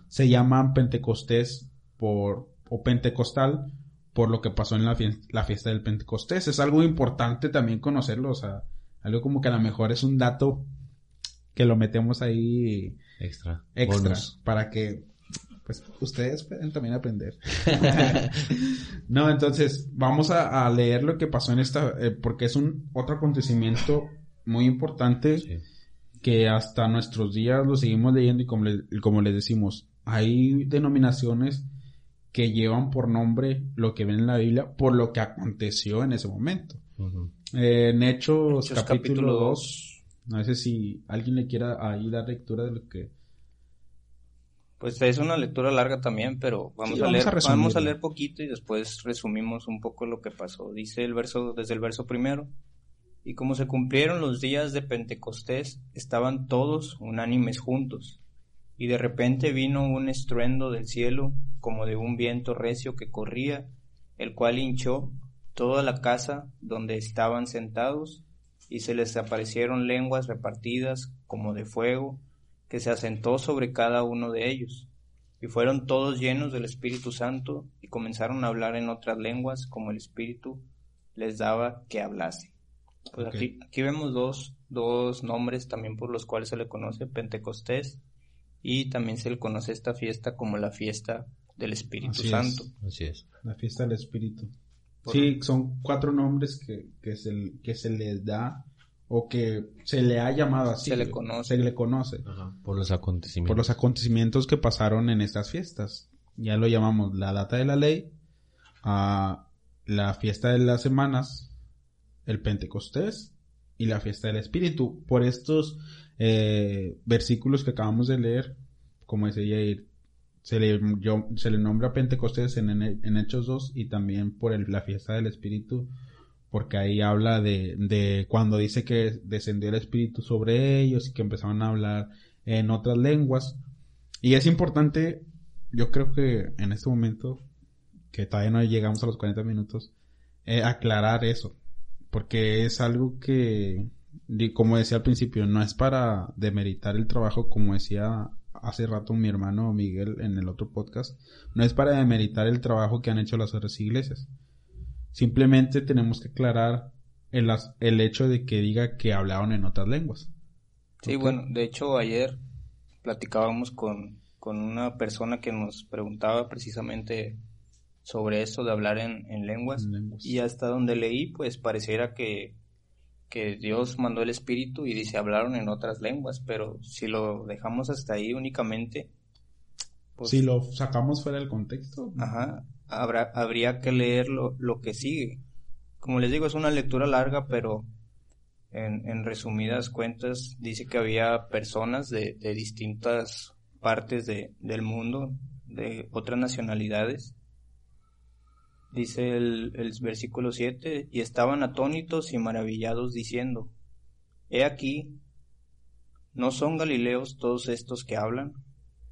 se llaman pentecostés por, o pentecostal por lo que pasó en la, la fiesta del pentecostés. Es algo importante también conocerlo, o sea, algo como que a lo mejor es un dato que lo metemos ahí extra, extra para que pues ustedes pueden también aprender. [LAUGHS] no, entonces vamos a, leer lo que pasó en esta, eh, porque es un otro acontecimiento muy importante que hasta nuestros días lo seguimos leyendo y como, como les decimos, hay denominaciones que llevan por nombre lo que ven en la Biblia por lo que aconteció en ese momento. Eh, en Hechos, capítulo 2, no sé si alguien le quiera ahí dar lectura de lo que Pues es una lectura larga también, pero vamos, a, leer, vamos a leer poquito y después resumimos un poco lo que pasó. Dice el verso, desde el verso primero. Y como se cumplieron los días de Pentecostés, estaban todos unánimes juntos. Y de repente vino un estruendo del cielo, como de un viento recio que corría, el cual hinchó toda la casa donde estaban sentados, y se les aparecieron lenguas repartidas como de fuego, que se asentó sobre cada uno de ellos. Y fueron todos llenos del Espíritu Santo, y comenzaron a hablar en otras lenguas como el Espíritu les daba que hablase. Pues aquí, aquí vemos dos, dos nombres también por los cuales se le conoce Pentecostés y también se le conoce esta fiesta como la fiesta del Espíritu Santo. Así es. La fiesta del Espíritu. Sí, son cuatro nombres que, que, se, que se les da o que se le ha llamado así. Se le conoce. Se le conoce. por los acontecimientos. Por los acontecimientos que pasaron en estas fiestas. Ya lo llamamos la data de la ley, a la fiesta de las semanas, el Pentecostés y la fiesta del Espíritu. Por estos eh, versículos que acabamos de leer, como decía Yair, se le, se le nombra Pentecostés en, en, Hechos 2 y también por la fiesta del Espíritu, porque ahí habla de, de cuando dice que descendió el Espíritu sobre ellos y que empezaron a hablar en otras lenguas. Y es importante, yo creo que en este momento, que todavía no llegamos a los 40 minutos, eh, aclarar eso porque es algo que, como decía al principio, no es para demeritar el trabajo, como decía hace rato mi hermano Miguel en el otro podcast, no es para demeritar el trabajo que han hecho las otras iglesias. Simplemente tenemos que aclarar el, el hecho de que diga que hablaron en otras lenguas. Sí, bueno, de hecho ayer platicábamos con, con una persona que nos preguntaba precisamente sobre eso de hablar en, lenguas, y hasta donde leí pues pareciera que, que Dios mandó el Espíritu y dice hablaron en otras lenguas, pero si lo dejamos hasta ahí únicamente... Pues si lo sacamos fuera del contexto. Ajá, habrá, habría que leer lo, lo que sigue. Como les digo, es una lectura larga, pero en, en resumidas cuentas dice que había personas de, de distintas partes de, del mundo, de otras nacionalidades, dice el, versículo 7, y estaban atónitos y maravillados diciendo, He aquí, ¿no son Galileos todos estos que hablan?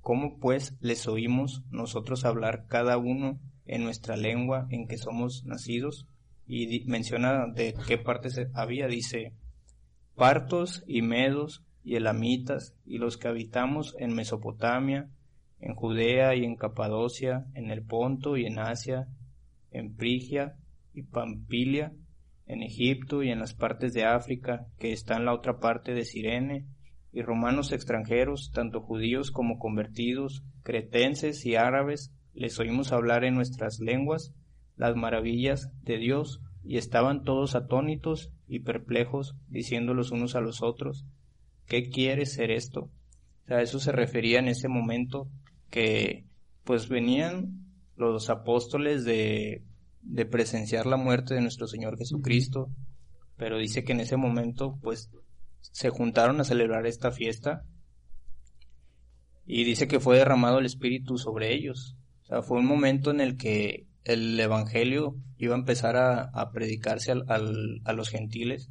¿Cómo pues les oímos nosotros hablar cada uno en nuestra lengua en que somos nacidos? Y menciona de qué partes había, dice, partos y medos y elamitas y los que habitamos en Mesopotamia, en Judea y en Capadocia, en el Ponto y en Asia, en Frigia y Pampilia, en Egipto y en las partes de África que está en la otra parte de Sirene, y romanos extranjeros, tanto judíos como convertidos, cretenses y árabes, les oímos hablar en nuestras lenguas las maravillas de Dios, y estaban todos atónitos y perplejos, diciendo los unos a los otros, ¿qué quiere ser esto? O eso se refería en ese momento que pues venían los apóstoles de, de presenciar la muerte de nuestro Señor Jesucristo, pero dice que en ese momento pues se juntaron a celebrar esta fiesta y dice que fue derramado el Espíritu sobre ellos. O sea, fue un momento en el que el Evangelio iba a empezar a, predicarse al, a los gentiles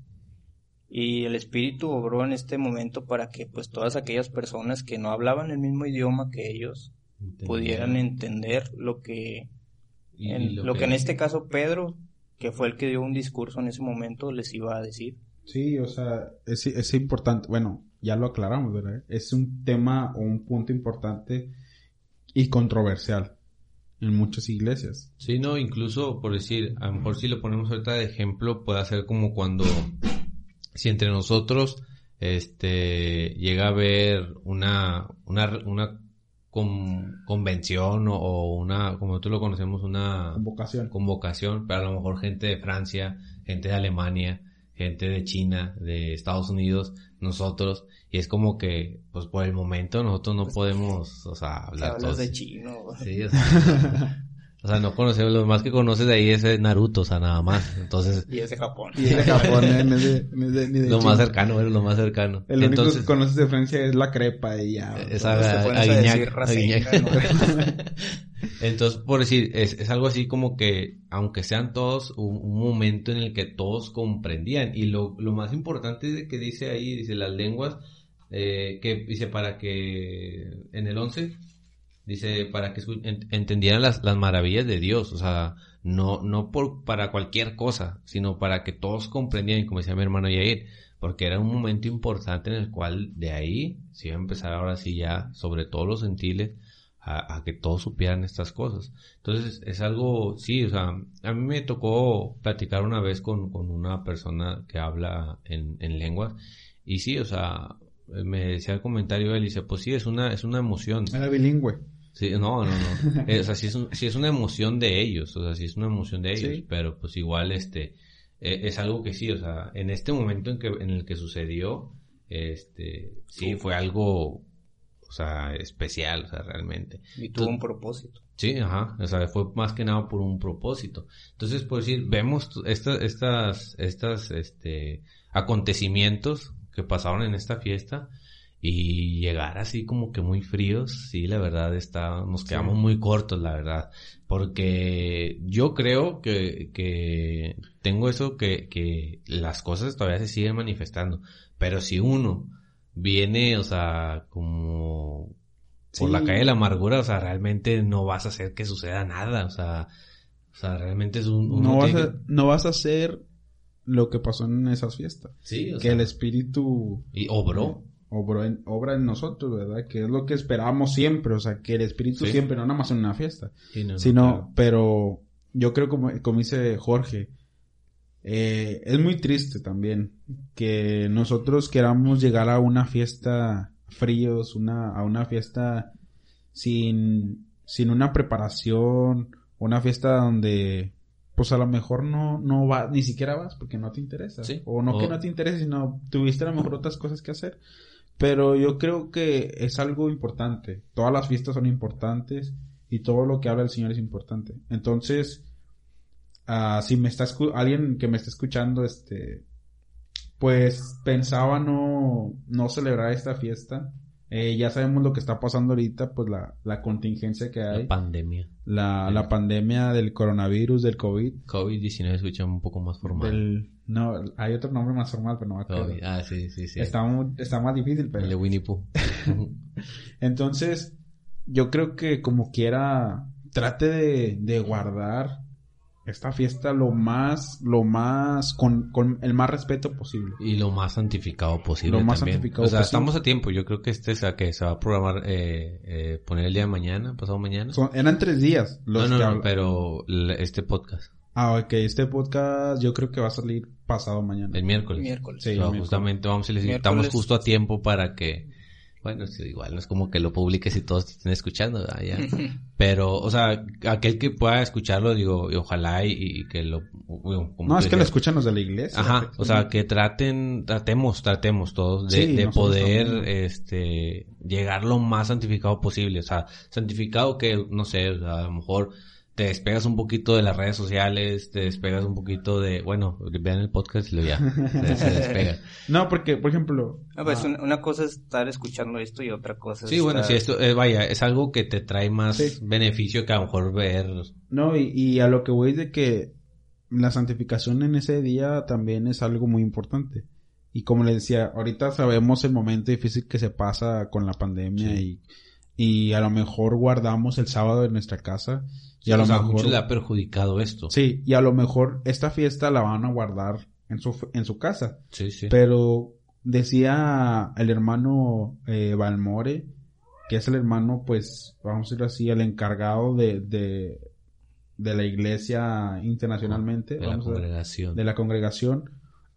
y el Espíritu obró en este momento para que pues todas aquellas personas que no hablaban el mismo idioma que ellos pudieran entender lo que, en, lo, que, en este caso Pedro, que fue el que dio un discurso en ese momento, les iba a decir. Sí, o sea, es, es importante, bueno, ya lo aclaramos, ¿verdad? Es un tema o un punto importante y controversial en muchas iglesias. Sí, no, incluso por decir, a lo mejor si lo ponemos ahorita de ejemplo, puede ser como cuando, si entre nosotros, este, llega a haber una, una, una con, convención o, una, como tú lo conocemos, una convocación. convocación, pero a lo mejor gente de Francia, gente de Alemania, gente de China, de Estados Unidos, nosotros, y es como que, pues por el momento nosotros no podemos, o sea, [LAUGHS] hablar todos. de chino. Sí, [LAUGHS] O sea, no conocemos, lo más que conoces de ahí es Naruto, o sea, nada más. Entonces. [LAUGHS] y es de Japón. Y es de Japón, ¿eh? no es de, no es de, ni de lo China. más cercano, es lo más cercano. El único Entonces, que conoces de Francia es la crepa y ya. esa a- a Rasengan, Aguiñac. Entonces, por decir, es, es algo así como que, aunque sean todos, un, un momento en el que todos comprendían. Y lo, lo más importante de que dice ahí, dice las lenguas, eh, que dice para que, en el 11, dice para que entendieran las, las maravillas de Dios. O sea, no, no por, para cualquier cosa, sino para que todos comprendieran, como decía mi hermano Yair, porque era un momento importante en el cual de ahí se iba a empezar ahora sí ya, sobre todo los gentiles, a, a que todos supieran estas cosas. Entonces es algo, sí, o sea, a mí me tocó platicar una vez con, con una persona que habla en, en lenguas y sí, o sea, me decía el comentario él dice, pues sí, es una, es una emoción. Era bilingüe. Sí, no, no, no. [LAUGHS] Eh, o sea, sí es, un- sí es una emoción de ellos, o sea, sí es una emoción de ellos, Sí. pero pues igual este eh, es algo que sí, o sea, en este momento en que en el que sucedió, este, sí fue algo, o sea, especial, o sea, realmente. Y tuvo un propósito. Sí, ajá, o sea, fue más que nada por un propósito. Entonces, por decir, vemos estas, estas, estas, este, acontecimientos que pasaron en esta fiesta y llegar así como que muy fríos, sí, la verdad está, nos quedamos muy cortos, la verdad, porque yo creo que, que tengo eso que, que las cosas todavía se siguen manifestando, pero si uno viene, o sea, como por Sí. la calle de la amargura, o sea, realmente no vas a hacer que suceda nada, o sea, o sea, realmente es un... No vas, a, no vas a hacer lo que pasó en esas fiestas. que- Sí, o que sea, el espíritu y obró. obró en- obra en nosotros, ¿verdad? Que es lo que esperamos siempre. O sea, que el espíritu Sí. siempre, no nada más en una fiesta. Sí, no, no, sino, claro. pero yo creo como, como dice Jorge, eh, es muy triste también que nosotros queramos llegar a una fiesta fríos, una, a una fiesta sin, sin una preparación, una fiesta donde pues a lo mejor no, no va, ni siquiera vas porque no te interesa. Sí. O no que no te interese, sino tuviste a lo mejor otras cosas que hacer. Pero yo creo que es algo importante. Todas las fiestas son importantes y todo lo que habla el Señor es importante. Entonces, ah, si me está escu- alguien que me está escuchando, este, pues pensaba no, no celebrar esta fiesta. Eh, ya sabemos lo que está pasando ahorita, pues la, la contingencia que hay, La pandemia. la, la pandemia del coronavirus, del COVID, COVID-19 escucha un poco más formal. del, no, hay otro nombre más formal, pero no me acuerdo. COVID. Ah, sí, sí, sí. Está, muy- está más difícil, pero... El de Winnie Pooh. [LAUGHS] [LAUGHS] Entonces, yo creo que como quiera, trate de, de guardar esta fiesta lo más, lo más, con, con el más respeto posible. y lo más santificado posible Lo más también. santificado o sea, posible. estamos a tiempo. Yo creo que este es a que se va a programar, eh, eh, poner el día de mañana, pasado mañana. Son- eran tres días los no, no, que no, habla- pero este podcast, Ah, ok, este podcast yo creo que va a salir pasado mañana. el miércoles. Miércoles. Sí, O sea, miércoles. justamente vamos a decir, Miércoles. estamos justo a tiempo para que, bueno, sí, igual no es como que lo publiques y todos te estén escuchando, ¿verdad? Ya. [LAUGHS] Pero, o sea, aquel que pueda escucharlo, digo, y ojalá y, y que lo... como No, es que lo escuchan los de la iglesia. Ajá, o sea, que traten, tratemos, tratemos todos de, Sí, de poder, también. este, llegar lo más santificado posible. O sea, santificado que, no sé, o sea, a lo mejor te despegas un poquito de las redes sociales, te despegas un poquito de, bueno, vean el podcast y lo ya, se, se [LAUGHS] despega. No, porque, por ejemplo... No, pues ah, una, una cosa es estar escuchando esto y otra cosa Sí, es bueno, estar- sí, esto, eh, vaya, es algo que te trae más Sí. beneficio que a lo mejor ver, No, y, y a lo que voy es de que la santificación en ese día también es algo muy importante. Y como les decía, ahorita sabemos el momento difícil que se pasa con la pandemia y, y a lo mejor guardamos el sábado en nuestra casa y a o lo sea, a mejor... muchos le ha perjudicado esto. Sí, y a lo mejor esta fiesta la van a guardar en su, en su casa. Sí, sí. Pero decía el hermano eh, Balmore, que es el hermano, pues, vamos a decirlo así, el encargado de, de, de la iglesia internacionalmente, de la vamos a- congregación. de la congregación,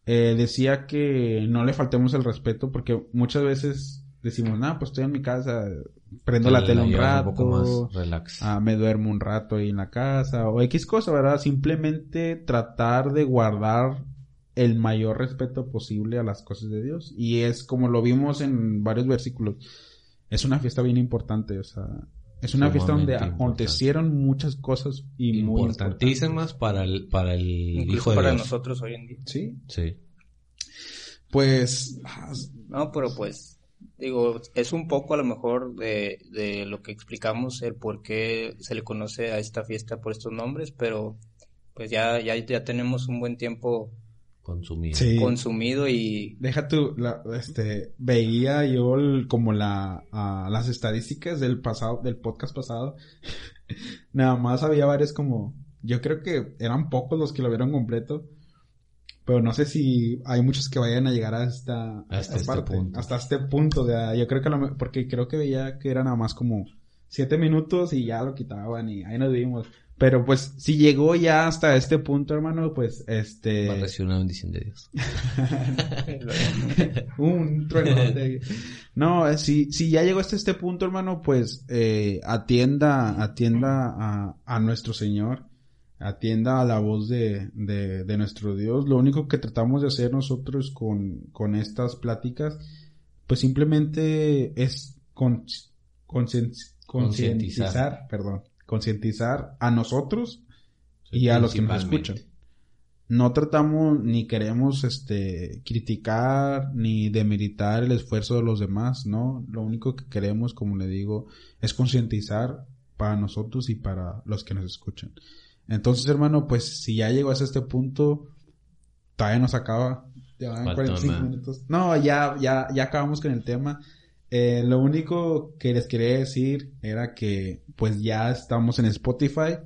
eh, decía que no le faltemos el respeto porque muchas veces decimos, nah, pues estoy en mi casa, prendo la tele un rato, Un poco más relax. ah, me duermo un rato ahí en la casa o X cosa, ¿verdad? Simplemente tratar de guardar el mayor respeto posible a las cosas de Dios. Y es como lo vimos en varios versículos. Es una fiesta bien importante, o sea, Es una fiesta donde acontecieron muchas cosas y muy importantísimas para el, para el hijo de para nosotros hoy en día. Sí. Sí. Pues. No, pero pues. Digo, es un poco a lo mejor de, de lo que explicamos el por qué se le conoce a esta fiesta por estos nombres, pero pues ya, ya, ya tenemos un buen tiempo consumido. Consumido y... Deja tú, este, veía yo como la, las estadísticas del pasado, del podcast pasado. [LAUGHS] Nada más había varios como, yo creo que eran pocos los que lo vieron completo. Pero no sé si hay muchos que vayan a llegar hasta, hasta este punto. Hasta este punto. De, yo creo que porque creo que veía que era nada más como siete minutos y ya lo quitaban y ahí nos vimos. Pero pues si llegó ya hasta este punto, hermano, pues este... Va a recibir una bendición de Dios. [LAUGHS] Un trueno No, eh, si, si ya llegó hasta este punto, hermano, pues eh, atienda, atienda a, a nuestro Señor. Atienda a la voz de, de, de, nuestro Dios. Lo único que tratamos de hacer nosotros con, con estas pláticas, pues simplemente es con, concientizar, perdón concientizar a nosotros y a los que nos escuchan. No tratamos ni queremos este criticar ni demeritar el esfuerzo de los demás, no, lo único que queremos, como le digo, es concientizar para nosotros y para los que nos escuchan. Entonces, hermano, pues si ya llegó hasta este punto, todavía nos acaba. Ya van 45 minutos. No, ya, ya, ya acabamos con el tema. Eh, lo único que les quería decir era que pues ya estamos en Spotify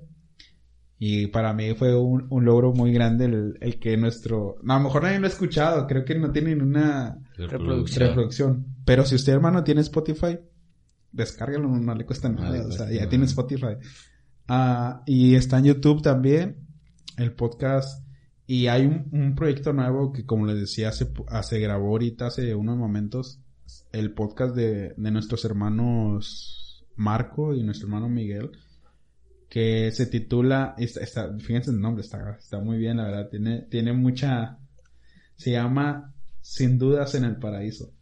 y para mí fue un, logro muy grande el, que nuestro... a lo mejor nadie lo ha escuchado, creo que no tienen una reproducción. Pero si usted hermano tiene Spotify, descárgalo, no, le cuesta nada, o sea, ya tiene Spotify. Ah, y está en YouTube también, el podcast. Y hay un, proyecto nuevo que como les decía, se, se grabó ahorita hace unos momentos el podcast de, de nuestros hermanos Marco y nuestro hermano Miguel, que se titula, está, fíjense el nombre, está, está muy bien, la verdad, tiene, tiene mucha, se llama Sin dudas en el paraíso.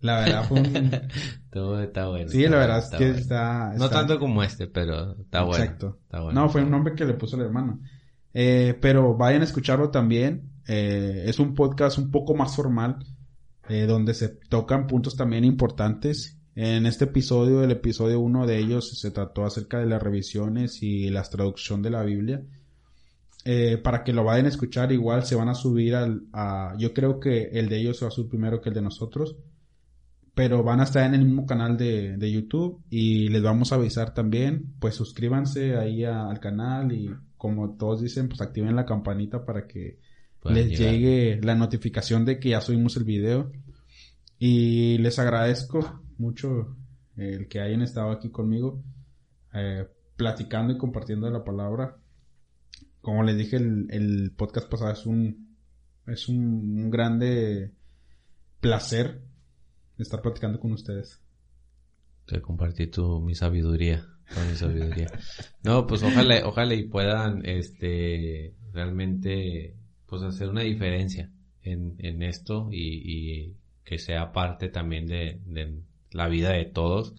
La verdad fue un... [LAUGHS] Todo está bueno. Sí, la verdad es que está, No tanto como este, pero está bueno. Exacto. no, fue un nombre que le puso el hermano. Eh, pero vayan a escucharlo también. Eh, es un podcast un poco más formal eh, donde se tocan puntos también importantes. En este episodio, el episodio uno de ellos, se trató acerca de las revisiones y la traducción de la Biblia. Eh, para que lo vayan a escuchar, igual se van a subir al, a, yo creo que el de ellos va a subir primero que el de nosotros, pero van a estar en el mismo canal de, de YouTube y les vamos a avisar también, pues suscríbanse ahí al canal y como todos dicen, pues activen la campanita para que les llegue la notificación de que ya subimos el video. Y les agradezco mucho el que hayan estado aquí conmigo, eh, platicando y compartiendo la palabra. Como les dije, el, podcast pasado es un, es un, grande placer estar platicando con ustedes. Te compartí tu, mi sabiduría, mi sabiduría. [LAUGHS] no, pues ojalá, ojalá y puedan, este, realmente pues hacer una diferencia en, en esto y, que sea parte también de, la vida de todos.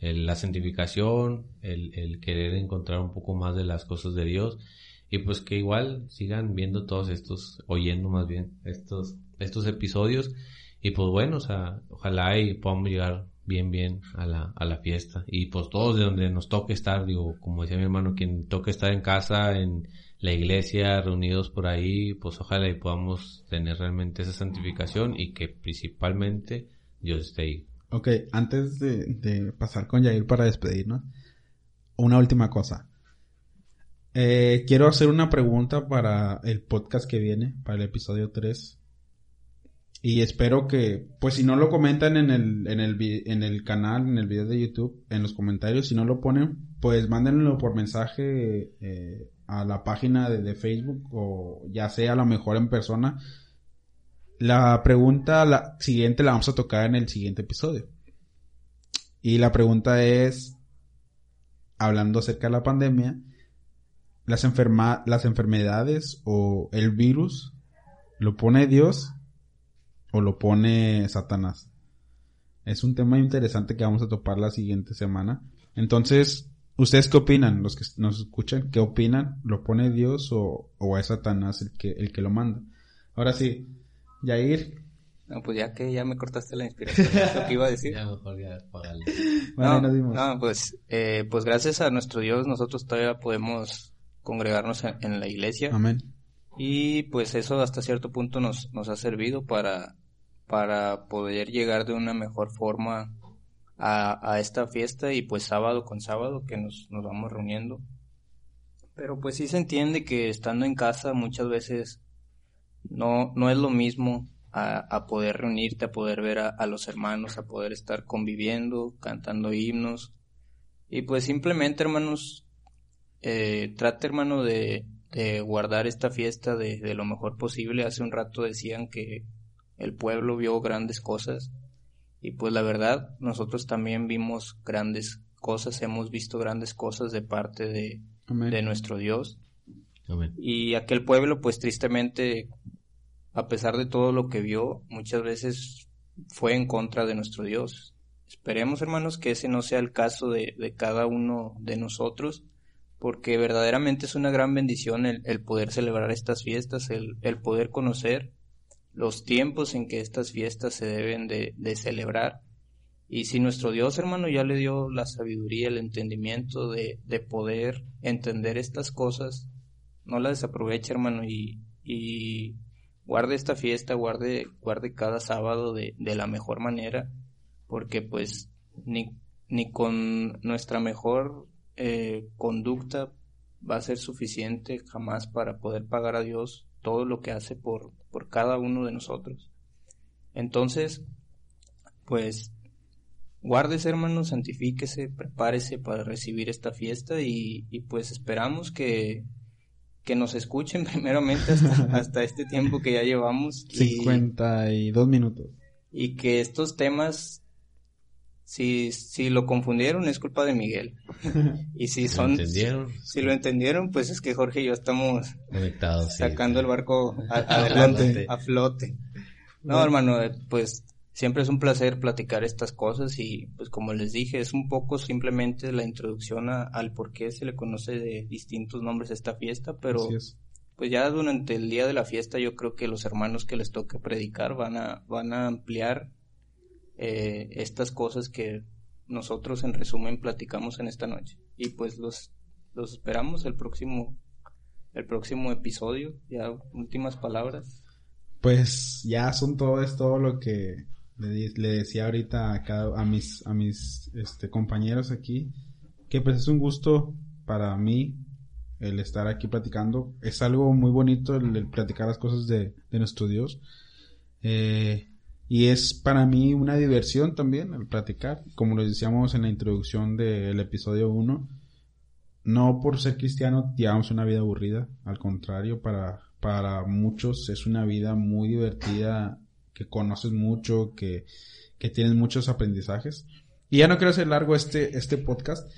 la santificación, el, el, querer encontrar un poco más de las cosas de Dios y pues que igual sigan viendo todos estos, oyendo más bien estos, estos episodios y pues bueno, o sea, ojalá y podamos llegar bien, bien a la, a la fiesta y pues todos de donde nos toque estar, digo, como decía mi hermano, quien toque estar en casa, en, la iglesia, reunidos por ahí, pues ojalá y podamos tener realmente esa santificación y que principalmente Dios esté ahí. Ok, antes de, pasar con Jair para despedirnos, una última cosa. Eh, quiero hacer una pregunta para el podcast que viene, para el episodio 3. Y espero que, pues si no lo comentan en el, en el, en el canal, en el video de YouTube, en los comentarios, si no lo ponen, pues mándenlo por mensaje eh, a la página de, Facebook o ya sea a lo mejor en persona. La pregunta la siguiente la vamos a tocar en el siguiente episodio. Y la pregunta es, hablando acerca de la pandemia, las, enferma las enfermedades o el virus, ¿lo pone Dios o lo pone Satanás? Es un tema interesante que vamos a topar la siguiente semana. Entonces, ¿ustedes qué opinan? Los que nos escuchan, ¿qué opinan? ¿Lo pone Dios o, o es Satanás el que, el que lo manda? Ahora sí, Yair. No, pues ya que ya me cortaste la inspiración, lo que iba a decir. [LAUGHS] ya mejor ya no, no, pues, eh, pues gracias a nuestro Dios nosotros todavía podemos congregarnos en, la iglesia. Amén. Y pues eso hasta cierto punto nos, nos ha servido para, para poder llegar de una mejor forma a, a esta fiesta y pues sábado con sábado que nos, nos vamos reuniendo. Pero pues sí se entiende que estando en casa muchas veces no, no es lo mismo a, a poder reunirte, a poder ver a, a, los hermanos, a poder estar conviviendo, cantando himnos. Y pues simplemente, hermanos, eh, trate, hermano, de, de, guardar esta fiesta de, de lo mejor posible. Hace un rato decían que el pueblo vio grandes cosas. Y pues la verdad, nosotros también vimos grandes cosas, hemos visto grandes cosas de parte de, de nuestro Dios. Y aquel pueblo, pues tristemente, a pesar de todo lo que vio, muchas veces fue en contra de nuestro Dios. Esperemos, hermanos, que ese no sea el caso de, de cada uno de nosotros, porque verdaderamente es una gran bendición el, el poder celebrar estas fiestas, el, el, poder conocer los tiempos en que estas fiestas se deben de, de celebrar. Y si nuestro Dios, hermano, ya le dio la sabiduría, el entendimiento de, de poder entender estas cosas, no la desaproveche, hermano, y, y guarde esta fiesta, guarde, guarde cada sábado de, de la mejor manera, porque pues ni, ni con nuestra mejor eh, conducta va a ser suficiente jamás para poder pagar a Dios todo lo que hace por, por cada uno de nosotros. Entonces, pues, guárdese hermano, santifíquese, prepárese para recibir esta fiesta y, y pues esperamos que, que nos escuchen [LAUGHS] primeramente hasta, este tiempo que ya llevamos. 52 minutos. Y que estos temas, si, si lo confundieron, es culpa de Miguel. [LAUGHS] y si son... entendieron? Si lo entendieron, pues es que Jorge y yo estamos conectados. Sacando el barco adelante, a flote. No, hermano, pues Siempre es un placer platicar estas cosas y pues como les dije es un poco simplemente la introducción al por qué se le conoce de distintos nombres a esta fiesta, pero pues ya durante el día de la fiesta yo creo que los hermanos que les toque predicar van a, van a ampliar eh, estas cosas que nosotros en resumen platicamos en esta noche. Y pues los, los esperamos el próximo, el próximo episodio, ya últimas palabras. Pues ya son todo, es todo lo que le, decía ahorita a, cada, a mis, a mis este, compañeros aquí que pues es un gusto para mí el estar aquí platicando. Es algo muy bonito el, platicar las cosas de, de nuestro Dios. Eh, y es para mí una diversión también el platicar. Como lo decíamos en la introducción del episodio 1, no por ser cristiano llevamos una vida aburrida. Al contrario, para, para muchos es una vida muy divertida que conoces mucho, que, que tienes muchos aprendizajes. Y ya no quiero hacer largo este, este podcast.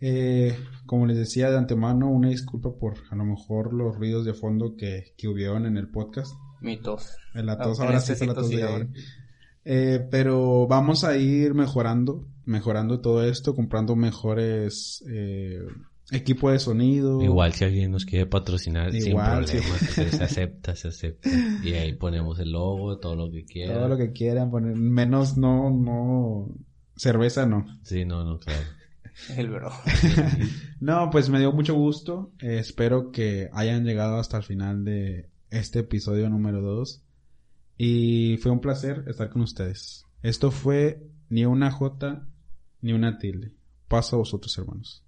Eh, como les decía de antemano, una disculpa por a lo mejor los ruidos de fondo que, que hubieron en el podcast. Mi tos. En la tos, ahora sí la tos de eh, pero vamos a ir mejorando, mejorando todo esto, comprando mejores eh, Equipo de sonido. Igual si alguien nos quiere patrocinar sin problemas, se [LAUGHS] acepta, se acepta. Y ahí ponemos el logo, todo lo que quieran. Todo lo que quieran poner, menos no, no, cerveza no. Sí, no, no, claro. [LAUGHS] El bro. [LAUGHS] no, pues me dio mucho gusto. espero que hayan llegado hasta el final de este episodio número 2. Y fue un placer estar con ustedes. Esto fue ni una J ni una tilde. Paso a vosotros, hermanos.